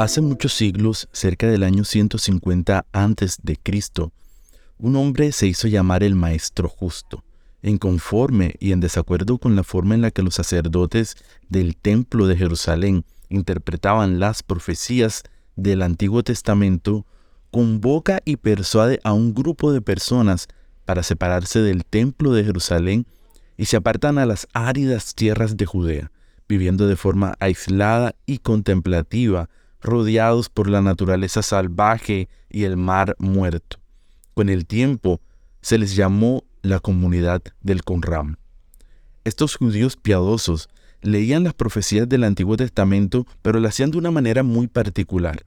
Hace muchos siglos, cerca del año 150 a.C., un hombre se hizo llamar el Maestro Justo, inconforme y en desacuerdo con la forma en la que los sacerdotes del Templo de Jerusalén interpretaban las profecías del Antiguo Testamento, convoca y persuade a un grupo de personas para separarse del Templo de Jerusalén y se apartan a las áridas tierras de Judea, viviendo de forma aislada y contemplativa, rodeados por la naturaleza salvaje y el mar muerto. Con el tiempo se les llamó la comunidad del Conram. Estos judíos piadosos leían las profecías del Antiguo Testamento, pero lo hacían de una manera muy particular.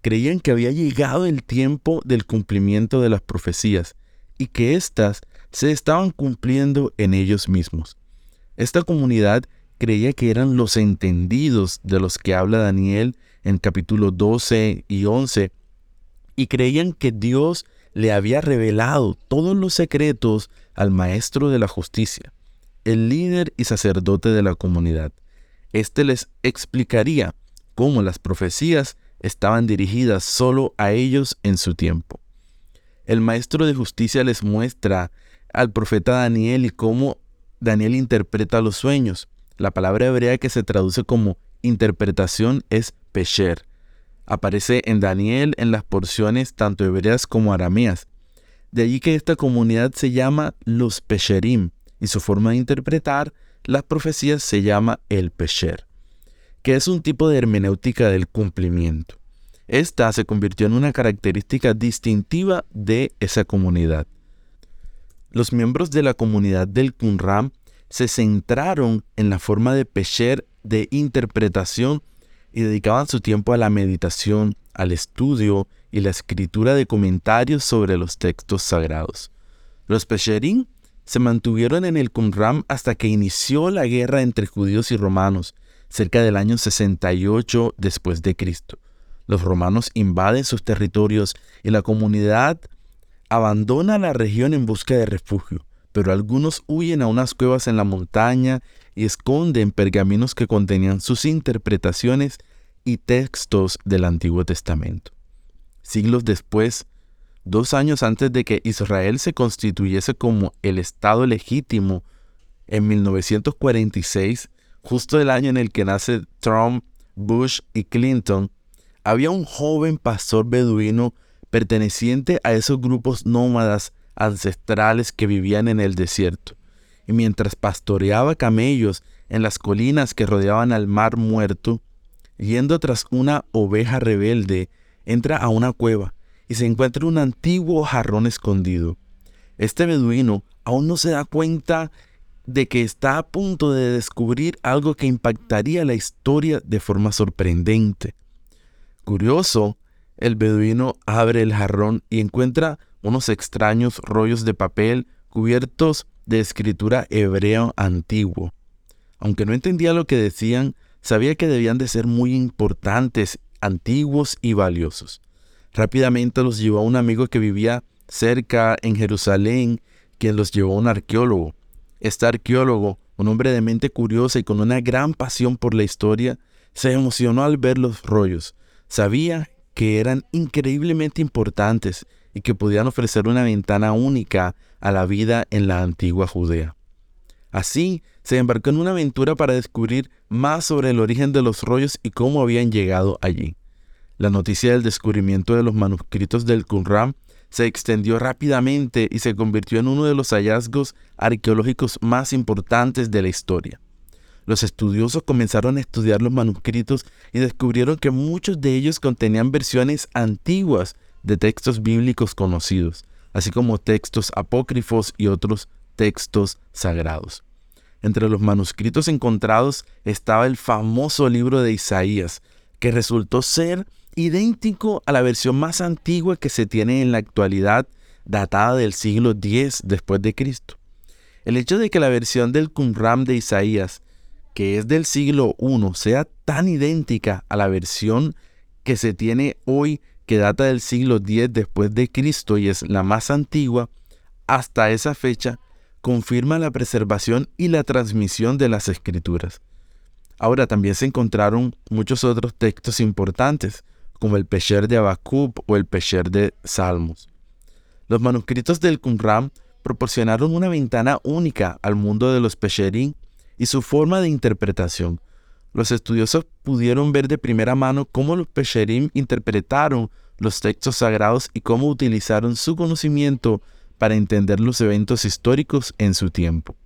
Creían que había llegado el tiempo del cumplimiento de las profecías y que éstas se estaban cumpliendo en ellos mismos. Esta comunidad creía que eran los entendidos de los que habla Daniel en capítulo 12 y 11, y creían que Dios le había revelado todos los secretos al maestro de la justicia, el líder y sacerdote de la comunidad. Este les explicaría cómo las profecías estaban dirigidas solo a ellos en su tiempo. El maestro de justicia les muestra al profeta Daniel y cómo Daniel interpreta los sueños. La palabra hebrea que se traduce como interpretación es pesher. Aparece en Daniel en las porciones tanto hebreas como arameas. De allí que esta comunidad se llama los pesherim y su forma de interpretar las profecías se llama el pesher, que es un tipo de hermenéutica del cumplimiento. Esta se convirtió en una característica distintiva de esa comunidad. Los miembros de la comunidad del Qumran se centraron en la forma de Pesher de interpretación y dedicaban su tiempo a la meditación, al estudio y la escritura de comentarios sobre los textos sagrados. Los Pesherim se mantuvieron en el Qumran hasta que inició la guerra entre judíos y romanos, cerca del año 68 después de Cristo. Los romanos invaden sus territorios y la comunidad abandona la región en busca de refugio, pero algunos huyen a unas cuevas en la montaña y esconden pergaminos que contenían sus interpretaciones y textos del Antiguo Testamento. Siglos después, dos años antes de que Israel se constituyese como el Estado legítimo, en 1946, justo el año en el que nace Trump, Bush y Clinton, había un joven pastor beduino perteneciente a esos grupos nómadas ancestrales que vivían en el desierto. Y mientras pastoreaba camellos en las colinas que rodeaban al mar muerto, yendo tras una oveja rebelde, entra a una cueva y se encuentra un antiguo jarrón escondido. Este beduino aún no se da cuenta de que está a punto de descubrir algo que impactaría la historia de forma sorprendente. Curioso, el beduino abre el jarrón y encuentra unos extraños rollos de papel cubiertos de escritura hebreo antiguo. Aunque no entendía lo que decían, sabía que debían de ser muy importantes, antiguos y valiosos. Rápidamente los llevó a un amigo que vivía cerca en Jerusalén, quien los llevó a un arqueólogo. Este arqueólogo, un hombre de mente curiosa y con una gran pasión por la historia, se emocionó al ver los rollos. Sabía que eran increíblemente importantes y que podían ofrecer una ventana única a la vida en la antigua Judea. Así, se embarcó en una aventura para descubrir más sobre el origen de los rollos y cómo habían llegado allí. La noticia del descubrimiento de los manuscritos del Qumran se extendió rápidamente y se convirtió en uno de los hallazgos arqueológicos más importantes de la historia. Los estudiosos comenzaron a estudiar los manuscritos y descubrieron que muchos de ellos contenían versiones antiguas de textos bíblicos conocidos, así como textos apócrifos y otros textos sagrados. Entre los manuscritos encontrados estaba el famoso libro de Isaías, que resultó ser idéntico a la versión más antigua que se tiene en la actualidad, datada del siglo X después de Cristo. El hecho de que la versión del Qumran de Isaías que es del siglo I sea tan idéntica a la versión que se tiene hoy que data del siglo X después de Cristo y es la más antigua, hasta esa fecha confirma la preservación y la transmisión de las escrituras. Ahora también se encontraron muchos otros textos importantes, como el Pesher de Abacub o el Pesher de Salmos. Los manuscritos del Qumran proporcionaron una ventana única al mundo de los Pesherim y su forma de interpretación. Los estudiosos pudieron ver de primera mano cómo los Pesherim interpretaron los textos sagrados y cómo utilizaron su conocimiento para entender los eventos históricos en su tiempo.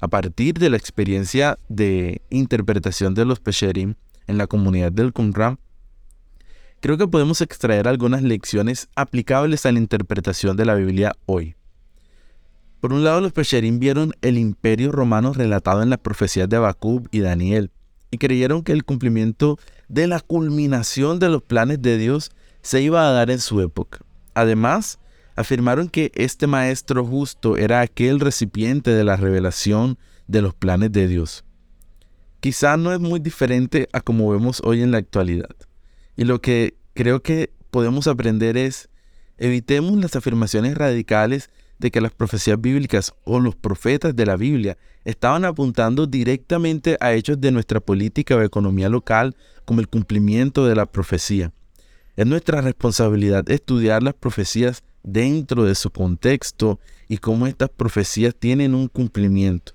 A partir de la experiencia de interpretación de los Pesherim en la comunidad del Qumran, creo que podemos extraer algunas lecciones aplicables a la interpretación de la Biblia hoy. Por un lado, los Pesherim vieron el imperio romano relatado en las profecías de Habacuc y Daniel, y creyeron que el cumplimiento de la culminación de los planes de Dios se iba a dar en su época. Además, afirmaron que este maestro justo era aquel recipiente de la revelación de los planes de Dios. Quizá no es muy diferente a como vemos hoy en la actualidad. Y lo que creo que podemos aprender es, evitemos las afirmaciones radicales de que las profecías bíblicas o los profetas de la Biblia estaban apuntando directamente a hechos de nuestra política o economía local como el cumplimiento de la profecía. Es nuestra responsabilidad estudiar las profecías dentro de su contexto y cómo estas profecías tienen un cumplimiento.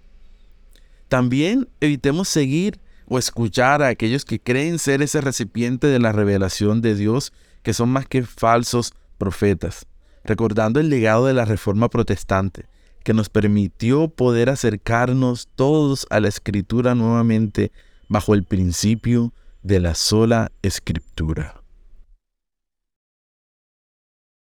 También evitemos seguir o escuchar a aquellos que creen ser ese recipiente de la revelación de Dios, que son más que falsos profetas recordando el legado de la Reforma Protestante, que nos permitió poder acercarnos todos a la Escritura nuevamente bajo el principio de la sola Escritura.